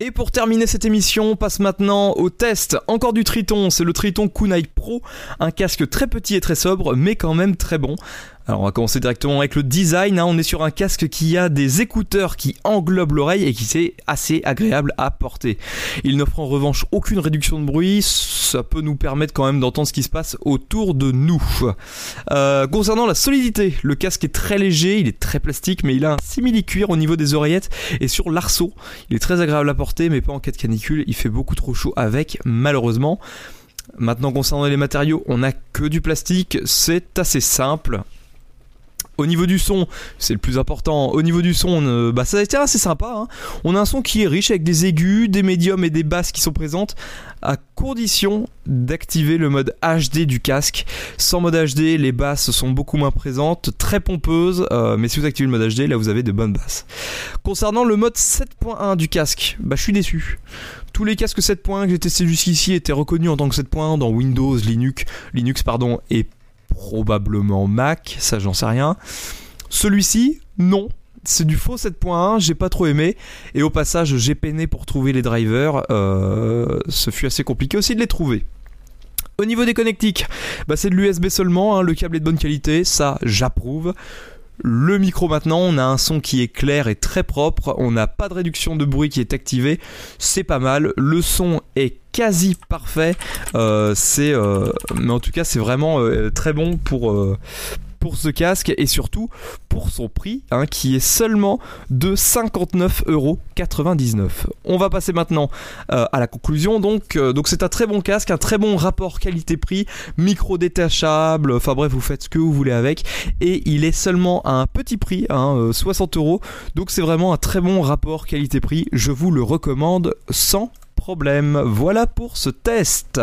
Et pour terminer cette émission, on passe maintenant au test. Encore du Triton, c'est le Triton Kunai Pro, un casque très petit et très sobre, mais quand même très bon. Alors on va commencer directement avec le design. Hein. On est sur un casque qui a des écouteurs qui englobent l'oreille et qui c'est assez agréable à porter. Il n'offre en revanche aucune réduction de bruit. Ça peut nous permettre quand même d'entendre ce qui se passe autour de nous. Euh, concernant la solidité, le casque est très léger, il est très plastique, mais il a un simili-cuir au niveau des oreillettes et sur l'arceau. Il est très agréable à porter, mais pas en cas de canicule. Il fait beaucoup trop chaud avec, malheureusement. Maintenant concernant les matériaux, on n'a que du plastique, c'est assez simple. Au niveau du son, c'est le plus important. Au niveau du son, euh, bah, ça a été assez sympa. Hein. On a un son qui est riche avec des aigus, des médiums et des basses qui sont présentes, à condition d'activer le mode HD du casque. Sans mode HD, les basses sont beaucoup moins présentes, très pompeuses, euh, mais si vous activez le mode HD, là vous avez de bonnes basses. Concernant le mode 7.1 du casque, bah je suis déçu. Tous les casques 7.1 que j'ai testés jusqu'ici étaient reconnus en tant que 7.1 dans Windows, Linux, Linux pardon, et probablement Mac, ça j'en sais rien. Celui-ci, non. C'est du faux 7.1, j'ai pas trop aimé. Et au passage, j'ai peiné pour trouver les drivers. Euh, ce fut assez compliqué aussi de les trouver. Au niveau des connectiques, bah c'est de l'USB seulement, hein. le câble est de bonne qualité, ça j'approuve. Le micro maintenant, on a un son qui est clair et très propre, on n'a pas de réduction de bruit qui est activée, c'est pas mal, le son est quasi parfait, euh, c'est, euh, mais en tout cas c'est vraiment euh, très bon pour, pour ce casque et surtout pour son prix hein, qui est seulement de 59,99€. On va passer maintenant euh, à la conclusion. Donc, euh, donc c'est un très bon casque, un très bon rapport qualité-prix, micro détachable. Enfin bref, vous faites ce que vous voulez avec et il est seulement à un petit prix, hein, 60 euros. Donc c'est vraiment un très bon rapport qualité-prix. Je vous le recommande sans problème. Voilà pour ce test.